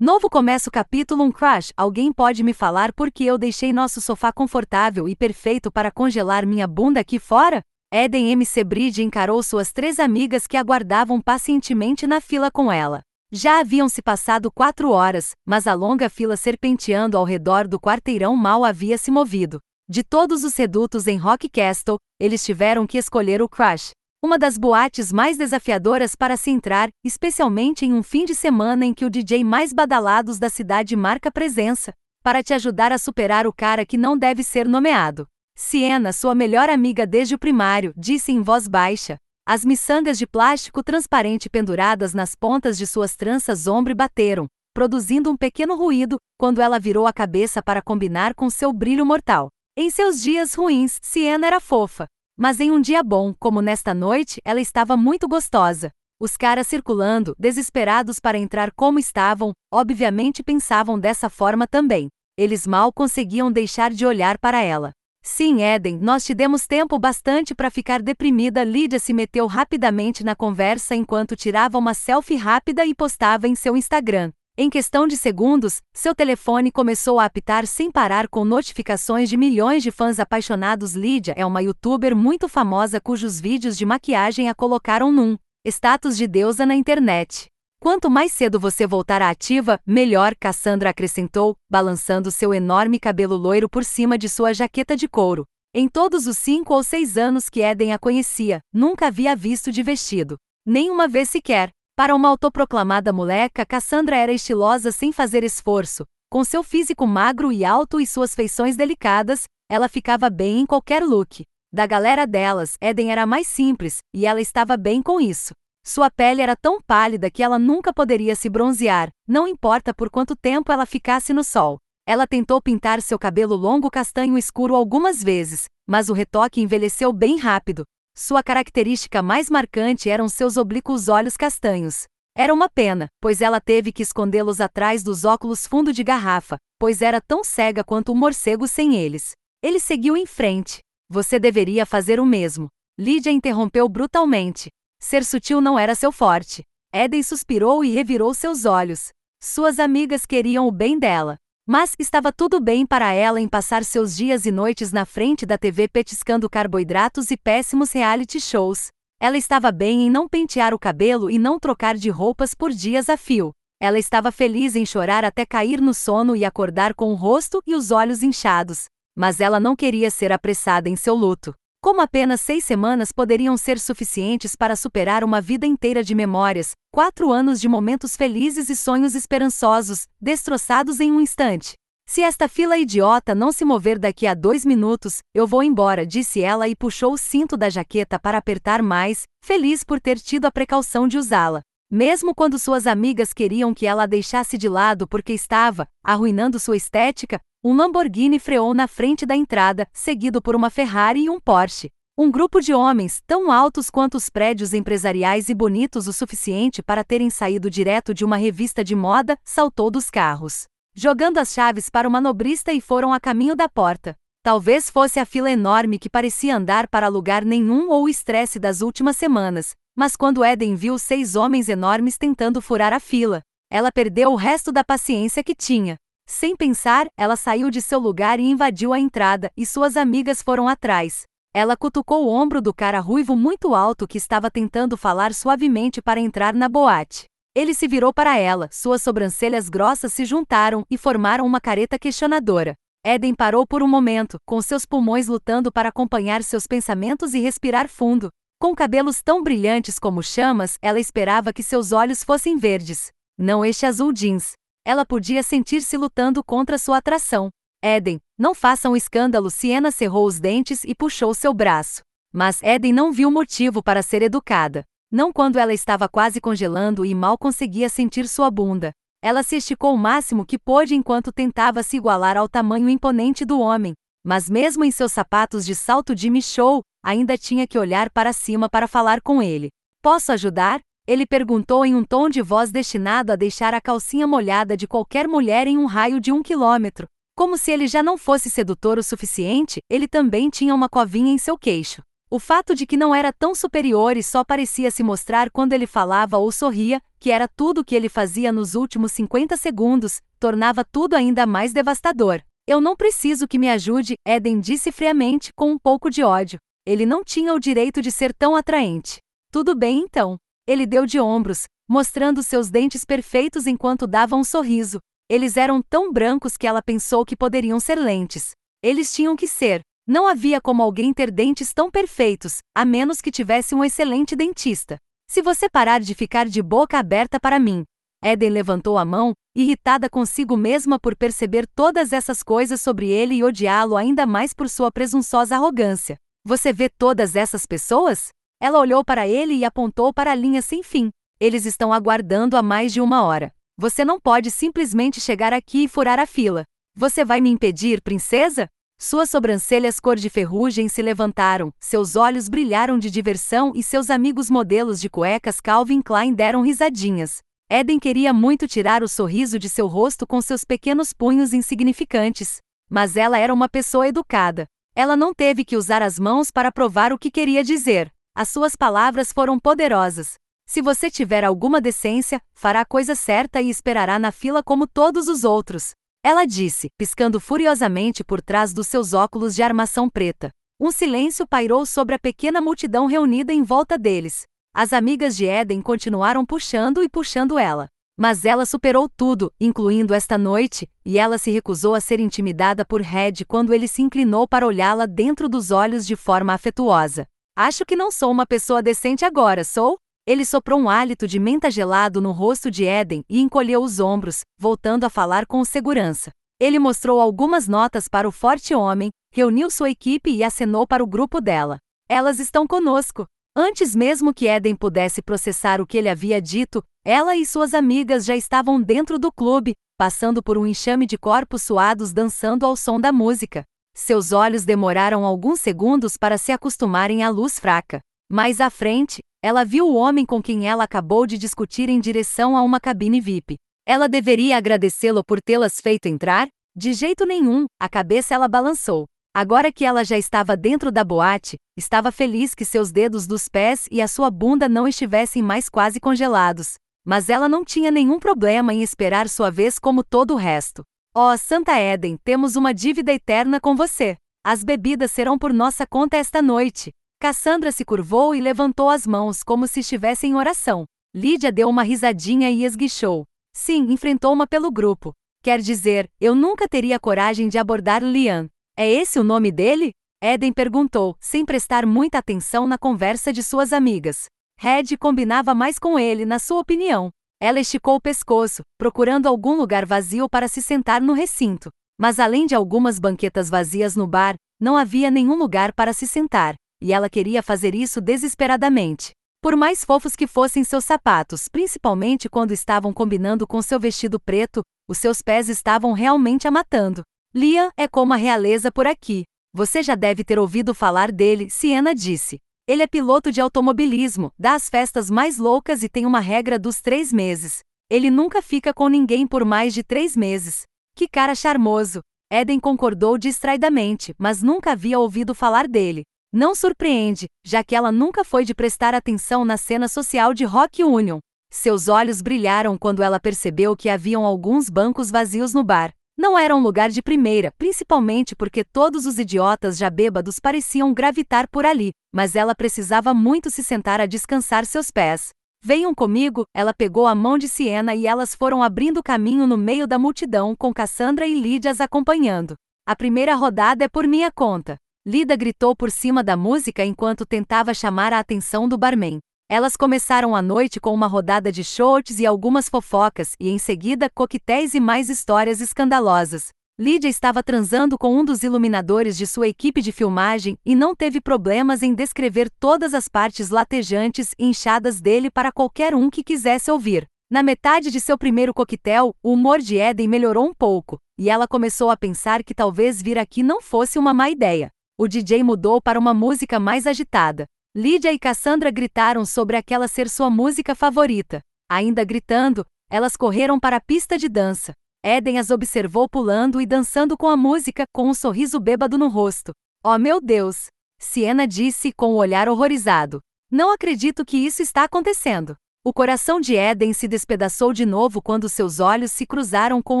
Novo começo capítulo 1 Crush. Alguém pode me falar por que eu deixei nosso sofá confortável e perfeito para congelar minha bunda aqui fora? Eden MC Bridge encarou suas três amigas que aguardavam pacientemente na fila com ela. Já haviam se passado quatro horas, mas a longa fila serpenteando ao redor do quarteirão mal havia se movido. De todos os redutos em Rock Castle, eles tiveram que escolher o Crush uma das boates mais desafiadoras para se entrar, especialmente em um fim de semana em que o DJ mais badalados da cidade marca presença, para te ajudar a superar o cara que não deve ser nomeado. Siena, sua melhor amiga desde o primário, disse em voz baixa. As miçangas de plástico transparente penduradas nas pontas de suas tranças ombro bateram, produzindo um pequeno ruído, quando ela virou a cabeça para combinar com seu brilho mortal. Em seus dias ruins, Siena era fofa, mas em um dia bom, como nesta noite, ela estava muito gostosa. Os caras circulando, desesperados para entrar como estavam, obviamente pensavam dessa forma também. Eles mal conseguiam deixar de olhar para ela. Sim, Eden, nós te demos tempo bastante para ficar deprimida. Lídia se meteu rapidamente na conversa enquanto tirava uma selfie rápida e postava em seu Instagram. Em questão de segundos, seu telefone começou a apitar sem parar com notificações de milhões de fãs apaixonados. Lídia é uma youtuber muito famosa cujos vídeos de maquiagem a colocaram num status de deusa na internet. Quanto mais cedo você voltar à ativa, melhor, Cassandra acrescentou, balançando seu enorme cabelo loiro por cima de sua jaqueta de couro. Em todos os cinco ou seis anos que Eden a conhecia, nunca havia visto de vestido. Nem uma vez sequer. Para uma autoproclamada moleca, Cassandra era estilosa sem fazer esforço. Com seu físico magro e alto e suas feições delicadas, ela ficava bem em qualquer look. Da galera delas, Eden era mais simples, e ela estava bem com isso. Sua pele era tão pálida que ela nunca poderia se bronzear, não importa por quanto tempo ela ficasse no sol. Ela tentou pintar seu cabelo longo castanho escuro algumas vezes, mas o retoque envelheceu bem rápido, sua característica mais marcante eram seus oblíquos olhos castanhos. Era uma pena, pois ela teve que escondê-los atrás dos óculos fundo de garrafa, pois era tão cega quanto um morcego sem eles. Ele seguiu em frente. Você deveria fazer o mesmo. Lídia interrompeu brutalmente. Ser sutil não era seu forte. Eden suspirou e revirou seus olhos. Suas amigas queriam o bem dela. Mas estava tudo bem para ela em passar seus dias e noites na frente da TV petiscando carboidratos e péssimos reality shows. Ela estava bem em não pentear o cabelo e não trocar de roupas por dias a fio. Ela estava feliz em chorar até cair no sono e acordar com o rosto e os olhos inchados. Mas ela não queria ser apressada em seu luto. Como apenas seis semanas poderiam ser suficientes para superar uma vida inteira de memórias, quatro anos de momentos felizes e sonhos esperançosos, destroçados em um instante. Se esta fila idiota não se mover daqui a dois minutos, eu vou embora, disse ela e puxou o cinto da jaqueta para apertar mais, feliz por ter tido a precaução de usá-la. Mesmo quando suas amigas queriam que ela a deixasse de lado porque estava arruinando sua estética, um Lamborghini freou na frente da entrada, seguido por uma Ferrari e um Porsche. Um grupo de homens, tão altos quanto os prédios empresariais e bonitos o suficiente para terem saído direto de uma revista de moda, saltou dos carros. Jogando as chaves para o manobrista e foram a caminho da porta. Talvez fosse a fila enorme que parecia andar para lugar nenhum ou o estresse das últimas semanas, mas quando Eden viu seis homens enormes tentando furar a fila, ela perdeu o resto da paciência que tinha. Sem pensar, ela saiu de seu lugar e invadiu a entrada, e suas amigas foram atrás. Ela cutucou o ombro do cara ruivo muito alto que estava tentando falar suavemente para entrar na boate. Ele se virou para ela, suas sobrancelhas grossas se juntaram e formaram uma careta questionadora. Eden parou por um momento, com seus pulmões lutando para acompanhar seus pensamentos e respirar fundo. Com cabelos tão brilhantes como chamas, ela esperava que seus olhos fossem verdes. Não este azul jeans ela podia sentir-se lutando contra sua atração. Eden, não faça um escândalo. Siena cerrou os dentes e puxou seu braço. Mas Eden não viu motivo para ser educada. Não quando ela estava quase congelando e mal conseguia sentir sua bunda. Ela se esticou o máximo que pôde enquanto tentava se igualar ao tamanho imponente do homem. Mas mesmo em seus sapatos de salto Jimmy Show, ainda tinha que olhar para cima para falar com ele. Posso ajudar? Ele perguntou em um tom de voz destinado a deixar a calcinha molhada de qualquer mulher em um raio de um quilômetro. Como se ele já não fosse sedutor o suficiente, ele também tinha uma covinha em seu queixo. O fato de que não era tão superior e só parecia se mostrar quando ele falava ou sorria, que era tudo o que ele fazia nos últimos 50 segundos, tornava tudo ainda mais devastador. Eu não preciso que me ajude, Eden disse friamente, com um pouco de ódio. Ele não tinha o direito de ser tão atraente. Tudo bem então. Ele deu de ombros, mostrando seus dentes perfeitos enquanto dava um sorriso. Eles eram tão brancos que ela pensou que poderiam ser lentes. Eles tinham que ser. Não havia como alguém ter dentes tão perfeitos, a menos que tivesse um excelente dentista. Se você parar de ficar de boca aberta para mim. Eden levantou a mão, irritada consigo mesma por perceber todas essas coisas sobre ele e odiá-lo ainda mais por sua presunçosa arrogância. Você vê todas essas pessoas? Ela olhou para ele e apontou para a linha sem fim. Eles estão aguardando há mais de uma hora. Você não pode simplesmente chegar aqui e furar a fila. Você vai me impedir, princesa? Suas sobrancelhas cor de ferrugem se levantaram, seus olhos brilharam de diversão e seus amigos modelos de cuecas Calvin Klein deram risadinhas. Eden queria muito tirar o sorriso de seu rosto com seus pequenos punhos insignificantes. Mas ela era uma pessoa educada. Ela não teve que usar as mãos para provar o que queria dizer. As suas palavras foram poderosas. Se você tiver alguma decência, fará a coisa certa e esperará na fila como todos os outros. Ela disse, piscando furiosamente por trás dos seus óculos de armação preta. Um silêncio pairou sobre a pequena multidão reunida em volta deles. As amigas de Eden continuaram puxando e puxando ela. Mas ela superou tudo, incluindo esta noite, e ela se recusou a ser intimidada por Red quando ele se inclinou para olhá-la dentro dos olhos de forma afetuosa. Acho que não sou uma pessoa decente agora, sou? Ele soprou um hálito de menta gelado no rosto de Eden e encolheu os ombros, voltando a falar com segurança. Ele mostrou algumas notas para o forte homem, reuniu sua equipe e acenou para o grupo dela. Elas estão conosco. Antes mesmo que Eden pudesse processar o que ele havia dito, ela e suas amigas já estavam dentro do clube, passando por um enxame de corpos suados dançando ao som da música. Seus olhos demoraram alguns segundos para se acostumarem à luz fraca. Mais à frente, ela viu o homem com quem ela acabou de discutir em direção a uma cabine VIP. Ela deveria agradecê-lo por tê-las feito entrar? De jeito nenhum, a cabeça ela balançou. Agora que ela já estava dentro da boate, estava feliz que seus dedos dos pés e a sua bunda não estivessem mais quase congelados. Mas ela não tinha nenhum problema em esperar sua vez como todo o resto. Ó oh, Santa Eden, temos uma dívida eterna com você. As bebidas serão por nossa conta esta noite. Cassandra se curvou e levantou as mãos como se estivesse em oração. Lídia deu uma risadinha e esguichou. Sim, enfrentou-uma pelo grupo. Quer dizer, eu nunca teria coragem de abordar Lian. É esse o nome dele? Eden perguntou, sem prestar muita atenção na conversa de suas amigas. Red combinava mais com ele, na sua opinião. Ela esticou o pescoço, procurando algum lugar vazio para se sentar no recinto. Mas além de algumas banquetas vazias no bar, não havia nenhum lugar para se sentar e ela queria fazer isso desesperadamente. Por mais fofos que fossem seus sapatos, principalmente quando estavam combinando com seu vestido preto, os seus pés estavam realmente a matando. Liam é como a realeza por aqui. Você já deve ter ouvido falar dele, Siena disse. Ele é piloto de automobilismo, dá as festas mais loucas e tem uma regra dos três meses. Ele nunca fica com ninguém por mais de três meses. Que cara charmoso! Eden concordou distraidamente, mas nunca havia ouvido falar dele. Não surpreende, já que ela nunca foi de prestar atenção na cena social de Rock Union. Seus olhos brilharam quando ela percebeu que haviam alguns bancos vazios no bar. Não era um lugar de primeira, principalmente porque todos os idiotas já bêbados pareciam gravitar por ali, mas ela precisava muito se sentar a descansar seus pés. Venham comigo, ela pegou a mão de Siena e elas foram abrindo caminho no meio da multidão com Cassandra e Lídia as acompanhando. A primeira rodada é por minha conta. Lida gritou por cima da música enquanto tentava chamar a atenção do barman. Elas começaram a noite com uma rodada de shorts e algumas fofocas, e em seguida coquetéis e mais histórias escandalosas. Lídia estava transando com um dos iluminadores de sua equipe de filmagem e não teve problemas em descrever todas as partes latejantes e inchadas dele para qualquer um que quisesse ouvir. Na metade de seu primeiro coquetel, o humor de Eden melhorou um pouco, e ela começou a pensar que talvez vir aqui não fosse uma má ideia o DJ mudou para uma música mais agitada. Lídia e Cassandra gritaram sobre aquela ser sua música favorita. Ainda gritando, elas correram para a pista de dança. Eden as observou pulando e dançando com a música, com um sorriso bêbado no rosto. Oh meu Deus! Siena disse com um olhar horrorizado. Não acredito que isso está acontecendo. O coração de Eden se despedaçou de novo quando seus olhos se cruzaram com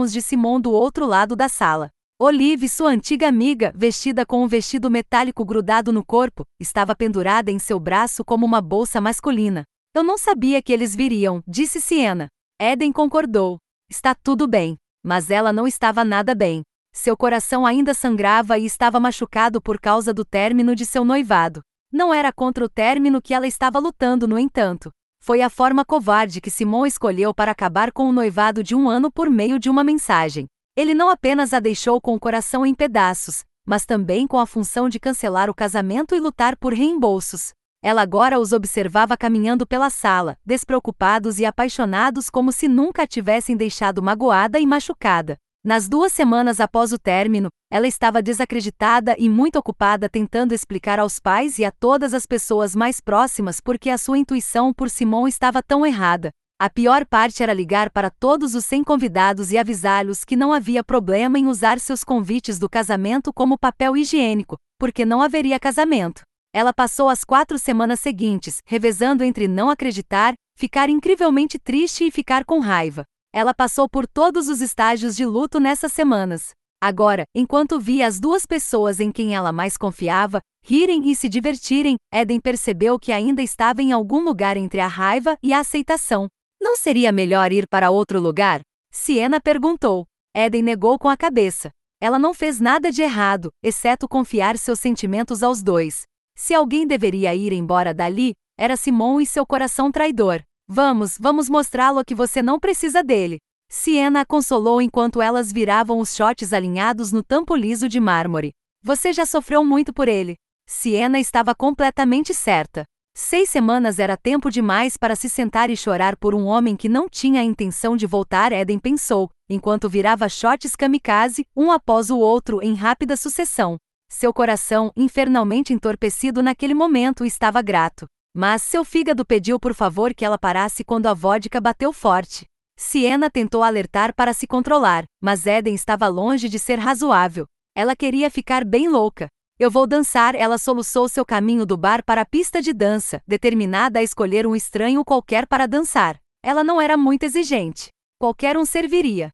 os de Simon do outro lado da sala. Olive, sua antiga amiga, vestida com um vestido metálico grudado no corpo, estava pendurada em seu braço como uma bolsa masculina. Eu não sabia que eles viriam, disse Siena. Eden concordou. Está tudo bem. Mas ela não estava nada bem. Seu coração ainda sangrava e estava machucado por causa do término de seu noivado. Não era contra o término que ela estava lutando, no entanto. Foi a forma covarde que Simon escolheu para acabar com o noivado de um ano por meio de uma mensagem. Ele não apenas a deixou com o coração em pedaços, mas também com a função de cancelar o casamento e lutar por reembolsos. Ela agora os observava caminhando pela sala, despreocupados e apaixonados como se nunca a tivessem deixado magoada e machucada. Nas duas semanas após o término, ela estava desacreditada e muito ocupada tentando explicar aos pais e a todas as pessoas mais próximas por que a sua intuição por Simon estava tão errada. A pior parte era ligar para todos os 100 convidados e avisá-los que não havia problema em usar seus convites do casamento como papel higiênico, porque não haveria casamento. Ela passou as quatro semanas seguintes, revezando entre não acreditar, ficar incrivelmente triste e ficar com raiva. Ela passou por todos os estágios de luto nessas semanas. Agora, enquanto via as duas pessoas em quem ela mais confiava rirem e se divertirem, Eden percebeu que ainda estava em algum lugar entre a raiva e a aceitação. Não seria melhor ir para outro lugar? Siena perguntou. Eden negou com a cabeça. Ela não fez nada de errado, exceto confiar seus sentimentos aos dois. Se alguém deveria ir embora dali, era Simon e seu coração traidor. Vamos, vamos mostrá-lo que você não precisa dele. Siena a consolou enquanto elas viravam os shots alinhados no tampo liso de mármore. Você já sofreu muito por ele. Siena estava completamente certa. Seis semanas era tempo demais para se sentar e chorar por um homem que não tinha a intenção de voltar, Eden pensou, enquanto virava shots kamikaze, um após o outro em rápida sucessão. Seu coração, infernalmente entorpecido naquele momento, estava grato. Mas seu fígado pediu por favor que ela parasse quando a vodka bateu forte. Siena tentou alertar para se controlar, mas Eden estava longe de ser razoável. Ela queria ficar bem louca. Eu vou dançar, ela soluçou seu caminho do bar para a pista de dança, determinada a escolher um estranho qualquer para dançar. Ela não era muito exigente. Qualquer um serviria.